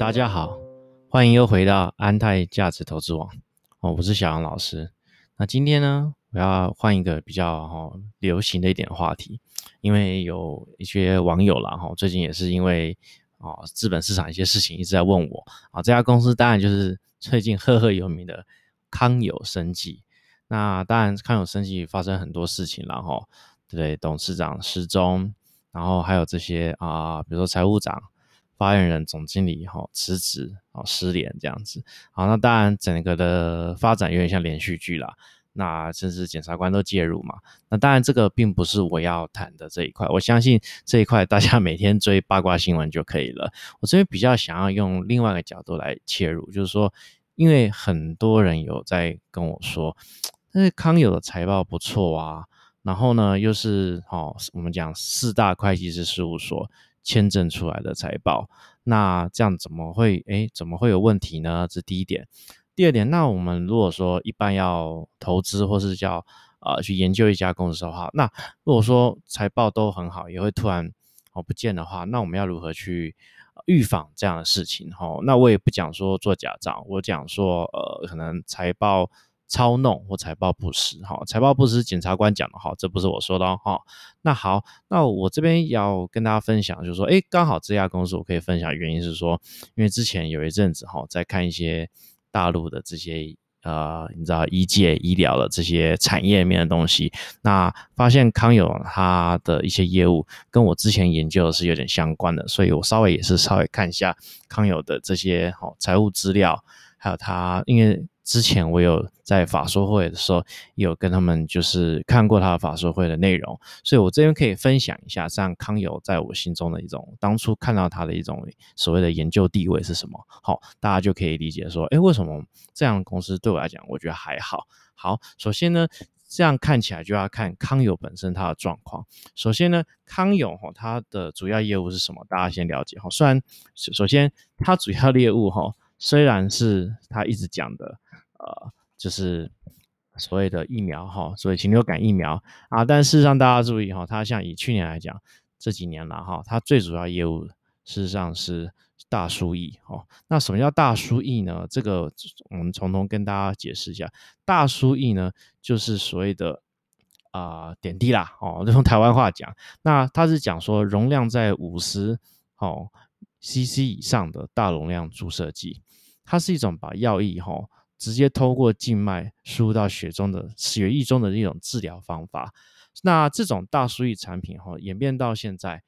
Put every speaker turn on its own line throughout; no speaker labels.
大家好，欢迎又回到安泰价值投资网哦，我是小杨老师。那今天呢，我要换一个比较哈流行的一点话题，因为有一些网友啦哈，最近也是因为哦资本市场一些事情一直在问我啊，这家公司当然就是最近赫赫有名的康友生技。那当然康友生技发生很多事情了哈，对不对？董事长失踪，然后还有这些啊，比如说财务长。发言人、总经理哈辞职哦，失联这样子。好，那当然整个的发展有点像连续剧啦。那甚至检察官都介入嘛。那当然这个并不是我要谈的这一块。我相信这一块大家每天追八卦新闻就可以了。我这边比较想要用另外一个角度来切入，就是说，因为很多人有在跟我说，那康友的财报不错啊，然后呢又是哦，我们讲四大会计师事务所。签证出来的财报，那这样怎么会哎怎么会有问题呢？这第一点。第二点，那我们如果说一般要投资或是叫呃去研究一家公司的话，那如果说财报都很好，也会突然哦不见的话，那我们要如何去预防这样的事情？哈，那我也不讲说做假账，我讲说呃可能财报。操弄或财报不实，哈，财报不实，检察官讲的哈，这不是我说的哈。那好，那我这边要跟大家分享，就是说，哎，刚好这家公司我可以分享，原因是说，因为之前有一阵子哈，在看一些大陆的这些呃，你知道医界医疗的这些产业面的东西，那发现康友它的一些业务跟我之前研究的是有点相关的，所以我稍微也是稍微看一下康友的这些好财务资料，还有它因为。之前我有在法说会的时候，有跟他们就是看过他的法说会的内容，所以我这边可以分享一下，像康友在我心中的一种当初看到他的一种所谓的研究地位是什么。好，大家就可以理解说，哎，为什么这样的公司对我来讲，我觉得还好。好，首先呢，这样看起来就要看康友本身它的状况。首先呢，康友哈，它的主要业务是什么？大家先了解哈。虽然首先它主要业务哈，虽然是他一直讲的。呃，就是所谓的疫苗哈，所谓禽流感疫苗啊，但事实上大家注意哈，它像以去年来讲，这几年了哈，它最主要业务事实上是大输液哈。那什么叫大输液呢？这个我们从头跟大家解释一下，大输液呢就是所谓的啊点滴啦哦，用台湾话讲，那它是讲说容量在五十哦 CC 以上的大容量注射剂，它是一种把药液哈。直接通过静脉输入到血中的血液中的一种治疗方法。那这种大输液产品哈，演变到现在，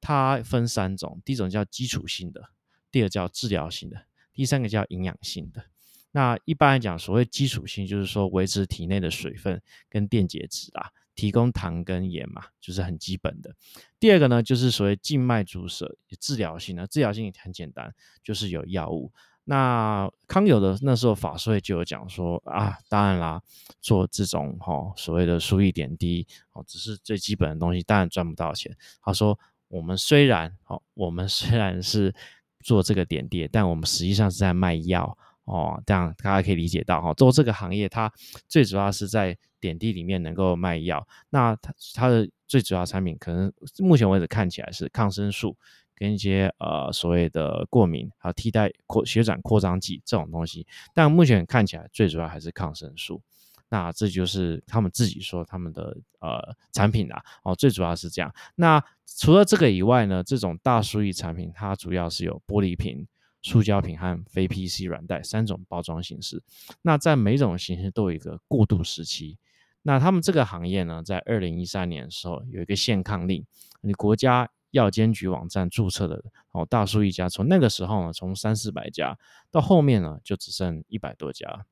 它分三种：第一种叫基础性的，第二叫治疗性的，第三个叫营养性的。那一般来讲，所谓基础性就是说维持体内的水分跟电解质啦，提供糖跟盐嘛，就是很基本的。第二个呢，就是所谓静脉注射治疗性的，治疗性很简单，就是有药物。那康友的那时候法税就有讲说啊，当然啦，做这种哈所谓的输液点滴哦，只是最基本的东西，当然赚不到钱。他说，我们虽然哦，我们虽然是做这个点滴，但我们实际上是在卖药哦，这样大家可以理解到哈，做这个行业，它最主要是在点滴里面能够卖药。那它它的最主要产品，可能目前为止看起来是抗生素。跟一些呃所谓的过敏，还有替代扩血管扩张剂这种东西，但目前看起来最主要还是抗生素。那这就是他们自己说他们的呃产品啦，哦，最主要是这样。那除了这个以外呢，这种大输液产品它主要是有玻璃瓶、塑胶瓶和非 PC 软袋三种包装形式。那在每种形式都有一个过渡时期。那他们这个行业呢，在二零一三年的时候有一个限抗令，你国家。药监局网站注册的哦，大叔一家，从那个时候呢，从三四百家到后面呢，就只剩一百多家。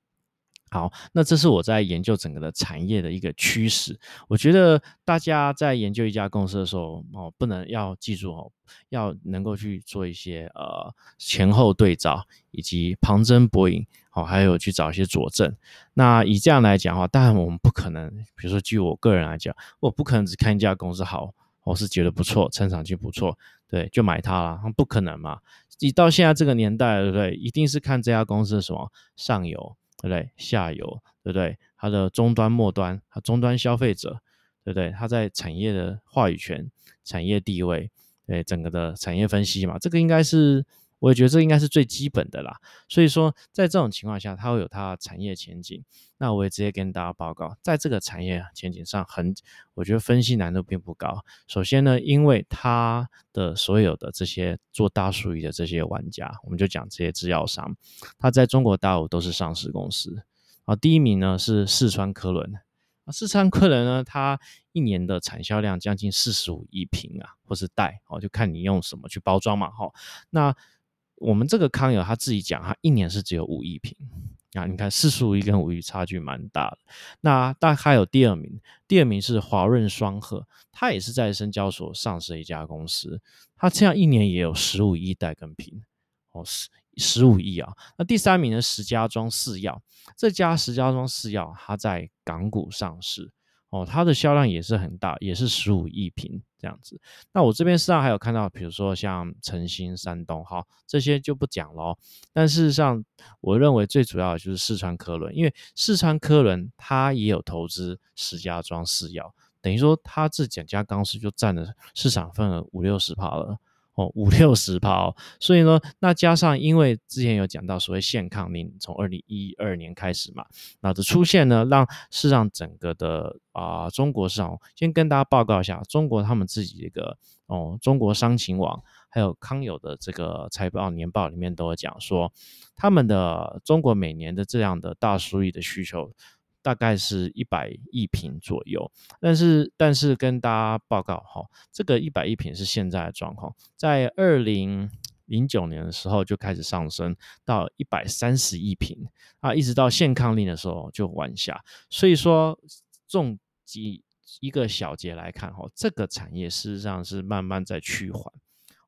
好，那这是我在研究整个的产业的一个趋势。我觉得大家在研究一家公司的时候哦，不能要记住哦，要能够去做一些呃前后对照，以及旁征博引，好，还有去找一些佐证。那以这样来讲的话，当然我们不可能，比如说据我个人来讲，我不可能只看一家公司好。我是觉得不错，成长性不错，对，就买它了。不可能嘛？你到现在这个年代，对不对？一定是看这家公司的什么上游，对不对？下游，对不对？它的终端、末端，它终端消费者，对不对？它在产业的话语权、产业地位，对整个的产业分析嘛，这个应该是。我也觉得这应该是最基本的啦。所以说，在这种情况下，它会有它的产业前景。那我也直接跟大家报告，在这个产业前景上，很我觉得分析难度并不高。首先呢，因为它的所有的这些做大数据的这些玩家，我们就讲这些制药商，它在中国大陆都是上市公司啊。第一名呢是四川科伦。啊，四川科伦呢，它一年的产销量将近四十五亿瓶啊，或是袋哦，就看你用什么去包装嘛，哈。那我们这个康友他自己讲，他一年是只有五亿瓶啊。你看四十五亿跟五亿差距蛮大的。那大概有第二名，第二名是华润双鹤，它也是在深交所上市的一家公司，它这样一年也有十五亿袋跟瓶哦，十十五亿啊。那第三名呢，石家庄四药。这家石家庄四药，它在港股上市哦，它的销量也是很大，也是十五亿瓶这样子。那我这边实际上还有看到，比如说像诚兴、山东，好，这些就不讲了。但事实上，我认为最主要的就是四川科伦，因为四川科伦它也有投资石家庄四药，等于说它这两家公司就占了市场份额五六十趴了。哦，五六十趴，所以呢，那加上因为之前有讲到所谓限抗令，从二零一二年开始嘛，那的出现呢，让是让整个的啊中国市场，先跟大家报告一下，中国他们自己一个哦，中国商情网还有康友的这个财报年报里面都有讲说，他们的中国每年的这样的大数据的需求。大概是一百亿瓶左右，但是但是跟大家报告哈，这个一百亿瓶是现在的状况，在二零零九年的时候就开始上升到一百三十亿瓶啊，一直到限抗令的时候就往下，所以说重几一个小节来看哈，这个产业事实上是慢慢在趋缓。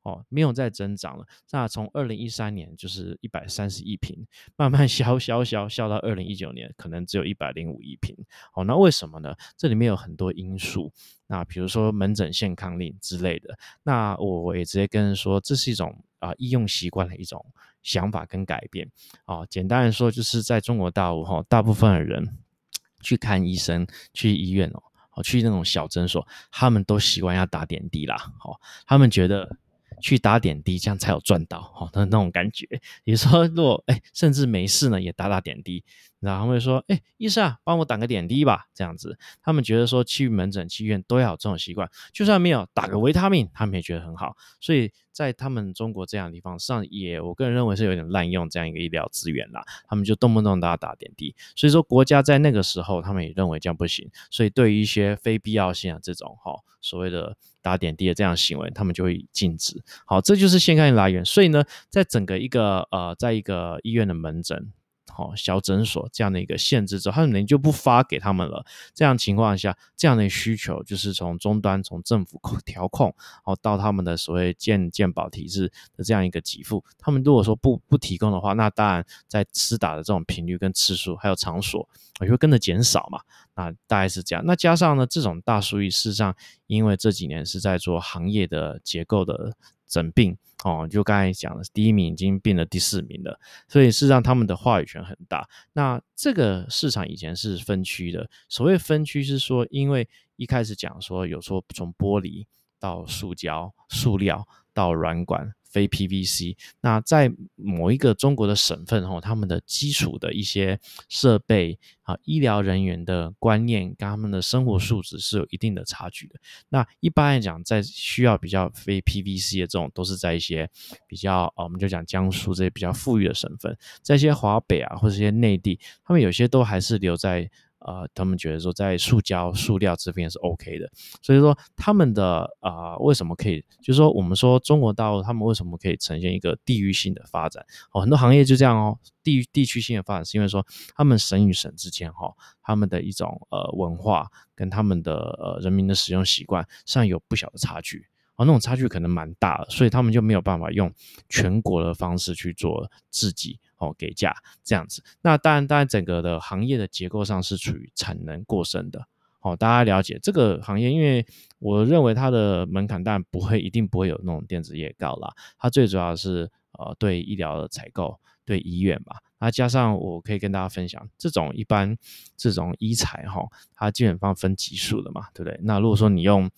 哦，没有再增长了。那从二零一三年就是一百三十亿瓶，慢慢消消消消到二零一九年，可能只有一百零五亿瓶。哦，那为什么呢？这里面有很多因素。那比如说门诊限抗令之类的。那我也直接跟人说，这是一种啊医用习惯的一种想法跟改变。哦，简单来说，就是在中国大陆哈，大部分的人去看医生、去医院哦，去那种小诊所，他们都习惯要打点滴啦。哦，他们觉得。去打点滴，这样才有赚到哈的那种感觉。你说，如果哎，甚至没事呢，也打打点滴。然后会说，哎，医生啊，帮我打个点滴吧，这样子。他们觉得说，去门诊、去医院都要有这种习惯，就算没有打个维他命，他们也觉得很好。所以在他们中国这样的地方上，也我个人认为是有点滥用这样一个医疗资源啦。他们就动不动都要打点滴。所以说，国家在那个时候，他们也认为这样不行。所以对于一些非必要性的这种哈所谓的打点滴的这样行为，他们就会禁止。好，这就是现看来源。所以呢，在整个一个呃，在一个医院的门诊。好，小诊所这样的一个限制之后，他可能就不发给他们了。这样情况下，这样的需求就是从终端从政府 调控，哦，到他们的所谓健健保体制的这样一个给付。他们如果说不不提供的话，那当然在施打的这种频率跟次数还有场所也会跟着减少嘛。那大概是这样。那加上呢，这种大数据事实上，因为这几年是在做行业的结构的。整病哦，就刚才讲的，第一名已经变了第四名了，所以是让他们的话语权很大。那这个市场以前是分区的，所谓分区是说，因为一开始讲说有说从玻璃到塑胶、塑料到软管。非 PVC，那在某一个中国的省份哦，他们的基础的一些设备啊，医疗人员的观念跟他们的生活素质是有一定的差距的。那一般来讲，在需要比较非 PVC 的这种，都是在一些比较啊我们就讲江苏这些比较富裕的省份，在一些华北啊或者一些内地，他们有些都还是留在。呃，他们觉得说在塑胶、塑料这边是 OK 的，所以说他们的啊，为什么可以？就是说我们说中国大陆他们为什么可以呈现一个地域性的发展？哦，很多行业就这样哦，地域地区性的发展是因为说他们省与省之间哈，他们的一种呃文化跟他们的呃人民的使用习惯上有不小的差距。哦，那种差距可能蛮大的，所以他们就没有办法用全国的方式去做自己哦给价这样子。那当然，当然整个的行业的结构上是处于产能过剩的。哦，大家了解这个行业，因为我认为它的门槛当然不会一定不会有那种电子业高啦。它最主要是呃对医疗的采购，对医院嘛。那加上我可以跟大家分享，这种一般这种医材哈，它基本上分级数的嘛，对不对？那如果说你用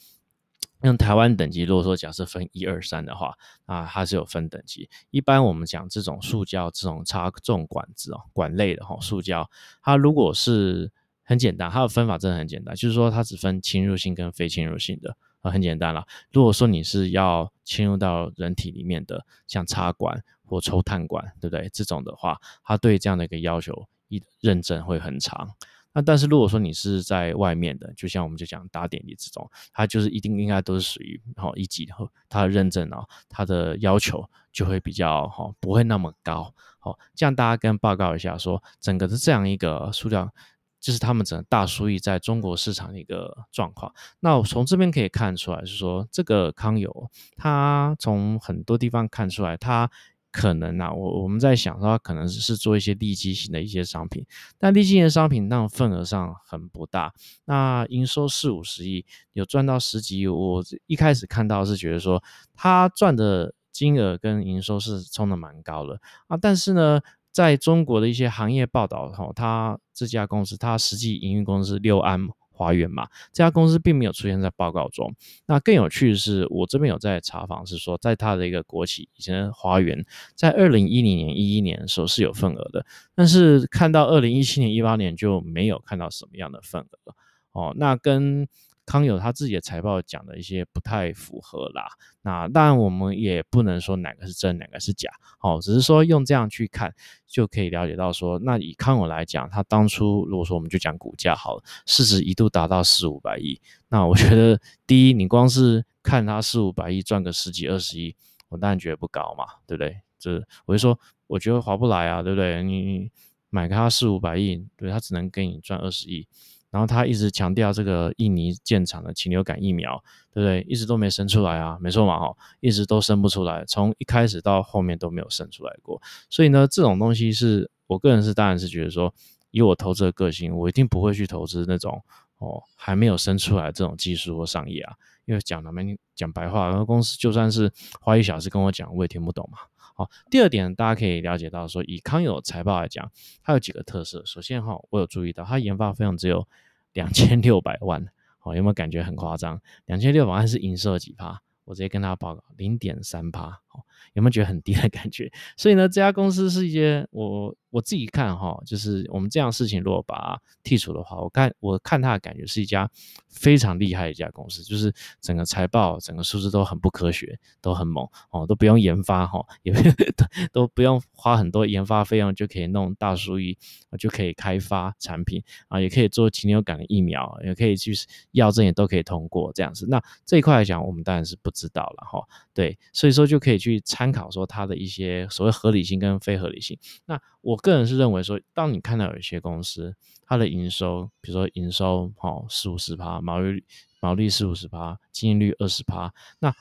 用台湾等级，如果说假设分一二三的话，啊，它是有分等级。一般我们讲这种塑胶这种插这种管子哦，管类的哈，塑胶，它如果是很简单，它的分法真的很简单，就是说它只分侵入性跟非侵入性的啊，很简单了。如果说你是要侵入到人体里面的，像插管或抽碳管，对不对？这种的话，它对这样的一个要求一认证会很长。那但是如果说你是在外面的，就像我们就讲打点滴这种，它就是一定应该都是属于好一级的，它的认证啊，它的要求就会比较好不会那么高。好，这样大家跟报告一下，说整个的这样一个数量，就是他们整个大数亿在中国市场的一个状况。那我从这边可以看出来，是说这个康友，它从很多地方看出来，它。可能啊，我我们在想说，可能是做一些利基型的一些商品，但利基型的商品那份额上很不大，那营收四五十亿，有赚到十几亿，我一开始看到是觉得说，他赚的金额跟营收是冲的蛮高的啊，但是呢，在中国的一些行业报道哈，他这家公司，它实际营运公司六安。华源嘛，这家公司并没有出现在报告中。那更有趣的是，我这边有在查房，是说在它的一个国企以前的华源，在二零一零年、一一年的时候是有份额的，但是看到二零一七年、一八年就没有看到什么样的份额哦。那跟康友他自己的财报讲的一些不太符合啦，那当然我们也不能说哪个是真，哪个是假，哦，只是说用这样去看就可以了解到说，那以康友来讲，他当初如果说我们就讲股价好了，市值一度达到四五百亿，那我觉得第一，你光是看他四五百亿赚个十几二十亿，我当然觉得不高嘛，对不对？这我就说，我觉得划不来啊，对不对？你买个他四五百亿，对他只能给你赚二十亿。然后他一直强调这个印尼建厂的禽流感疫苗，对不对？一直都没生出来啊，没错嘛，哈，一直都生不出来，从一开始到后面都没有生出来过。所以呢，这种东西是我个人是当然是觉得说，以我投资的个性，我一定不会去投资那种哦还没有生出来这种技术或商业啊，因为讲他们讲白话，然后公司就算是花一小时跟我讲，我也听不懂嘛。好，第二点，大家可以了解到说，以康友财报来讲，它有几个特色。首先哈，我有注意到，它研发费用只有 两千六百万，好，有没有感觉很夸张？两千六百万是营收几趴？我直接跟他报告，零点三趴，有没有觉得很低的感觉？所以呢，这家公司是一些我。我自己看哈，就是我们这样事情如果把它剔除的话，我看我看它的感觉是一家非常厉害的一家公司，就是整个财报、整个数字都很不科学，都很猛哦，都不用研发哈，也 都不用花很多研发费用就可以弄大数据，就可以开发产品啊，也可以做禽流感的疫苗，也可以去药证也都可以通过这样子。那这一块来讲，我们当然是不知道了哈。对，所以说就可以去去参考说它的一些所谓合理性跟非合理性。那我个人是认为说，当你看到有一些公司，它的营收，比如说营收好四五十趴，毛利毛利四五十趴，经营率二十趴，那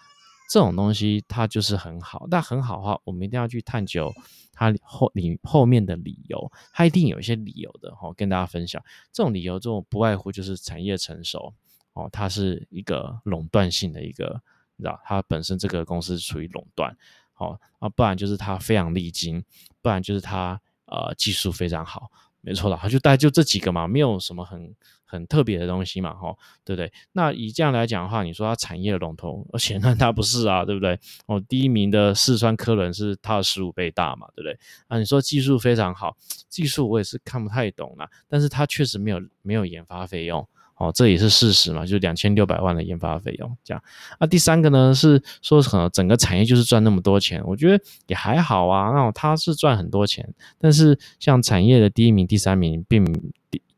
这种东西它就是很好。但很好的话，我们一定要去探究它后里后面的理由，它一定有一些理由的哈，跟大家分享。这种理由，这种不外乎就是产业成熟哦，它是一个垄断性的一个，你知道，它本身这个公司处于垄断，好啊，不然就是它非常利金，不然就是它。呃，技术非常好，没错啦，就大概就这几个嘛，没有什么很很特别的东西嘛，哈，对不对？那以这样来讲的话，你说它产业龙头，显然，它不是啊，对不对？哦，第一名的四川科伦是它的十五倍大嘛，对不对？啊，你说技术非常好，技术我也是看不太懂啦，但是它确实没有没有研发费用。哦，这也是事实嘛，就是两千六百万的研发费用这样。那第三个呢，是说可能整个产业就是赚那么多钱，我觉得也还好啊。那它是赚很多钱，但是像产业的第一名、第三名，并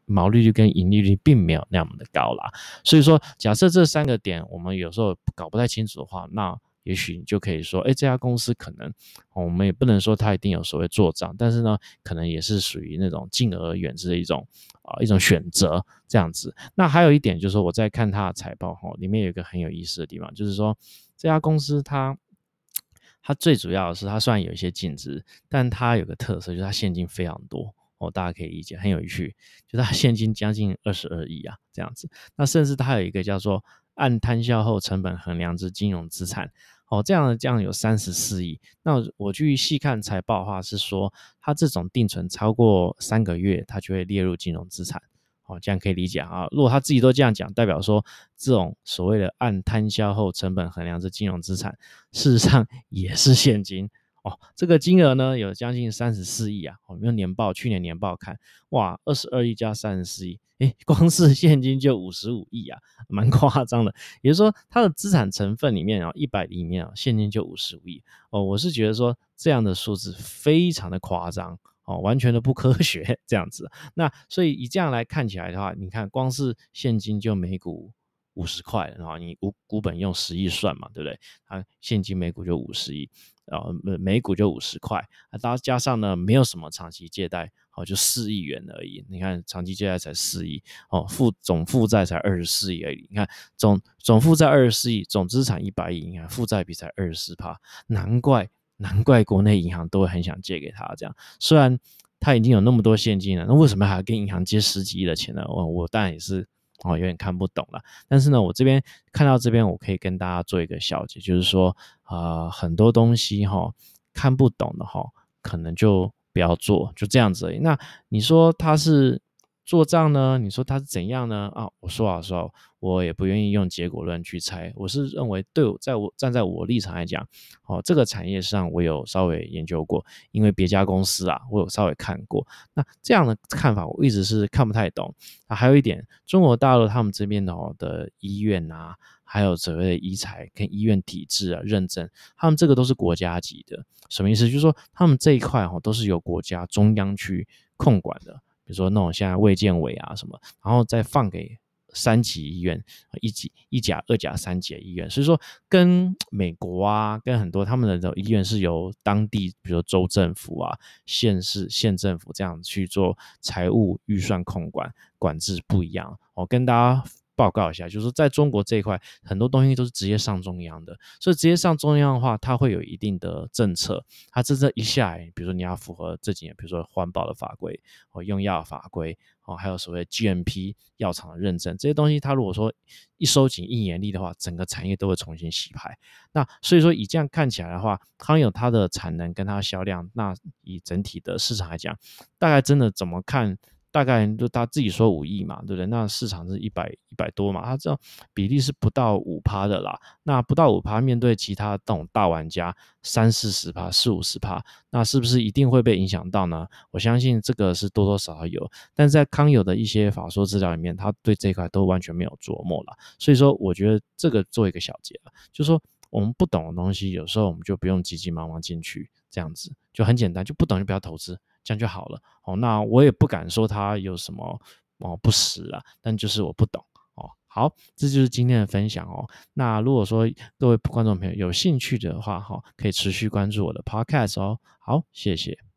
毛利率跟盈利率并没有那么的高啦。所以说，假设这三个点我们有时候搞不太清楚的话，那。也许你就可以说，哎，这家公司可能，我们也不能说它一定有所谓做账，但是呢，可能也是属于那种敬而远之的一种啊一种选择这样子。那还有一点就是说，我在看它的财报哈，里面有一个很有意思的地方，就是说这家公司它它最主要的是它虽然有一些净值，但它有个特色就是它现金非常多哦，大家可以理解很有趣，就是它现金将近二十二亿啊这样子。那甚至它有一个叫做。按摊销后成本衡量之金融资产，哦，这样这样有三十四亿。那我去细看财报的话，是说它这种定存超过三个月，它就会列入金融资产。哦，这样可以理解啊。如果他自己都这样讲，代表说这种所谓的按摊销后成本衡量之金融资产，事实上也是现金。哦，这个金额呢有将近三十四亿啊！我们用年报，去年年报看，哇，二十二亿加三十四亿，诶，光是现金就五十五亿啊，蛮夸张的。也就是说，它的资产成分里面啊，一百里面啊，现金就五十五亿哦。我是觉得说这样的数字非常的夸张哦，完全的不科学 这样子。那所以以这样来看起来的话，你看光是现金就每股五十块，然后你股股本用十亿算嘛，对不对？它现金每股就五十亿。呃，每每股就五十块，啊，大加上呢，没有什么长期借贷，好，就四亿元而已。你看，长期借贷才四亿，哦，负总负债才二十四亿而已。你看，总总负债二十四亿，总资产一百亿，你看负债比才二十四趴，难怪难怪国内银行都会很想借给他这样。虽然他已经有那么多现金了，那为什么还要跟银行借十几亿的钱呢？我我当然也是。哦，有点看不懂了。但是呢，我这边看到这边，我可以跟大家做一个小结，就是说，呃，很多东西哈看不懂的哈，可能就不要做，就这样子。那你说他是？做账呢？你说它是怎样呢？啊，我说老实话，我也不愿意用结果论去猜。我是认为，对我在我站在我立场来讲，哦，这个产业上我有稍微研究过，因为别家公司啊，我有稍微看过。那这样的看法，我一直是看不太懂。啊，还有一点，中国大陆他们这边的哦的医院啊，还有所谓的医材跟医院体制啊认证，他们这个都是国家级的。什么意思？就是说他们这一块哈都是由国家中央去控管的。比如说那种像卫健委啊什么，然后再放给三级医院，一级、一甲、二甲、三级医院。所以说，跟美国啊，跟很多他们的医院是由当地，比如州政府啊、县市、县政府这样去做财务预算控管管制不一样。我跟大家。报告一下，就是说，在中国这一块，很多东西都是直接上中央的，所以直接上中央的话，它会有一定的政策。它这这一下来，比如说你要符合这几年，比如说环保的法规或用药法规哦，还有所谓 GMP 药厂的认证这些东西，它如果说一收紧一严厉的话，整个产业都会重新洗牌。那所以说，以这样看起来的话，康有它的产能跟它的销量，那以整体的市场来讲，大概真的怎么看？大概就他自己说五亿嘛，对不对？那市场是一百一百多嘛，他这比例是不到五趴的啦。那不到五趴，面对其他这种大玩家三四十趴、四五十趴，那是不是一定会被影响到呢？我相信这个是多多少少有，但在康友的一些法说资料里面，他对这一块都完全没有琢磨了。所以说，我觉得这个做一个小结啊，就说我们不懂的东西，有时候我们就不用急急忙忙进去，这样子就很简单，就不懂就不要投资。这样就好了哦。那我也不敢说他有什么哦不实啊，但就是我不懂哦。好，这就是今天的分享哦。那如果说各位观众朋友有兴趣的话哈，可以持续关注我的 podcast 哦。好，谢谢。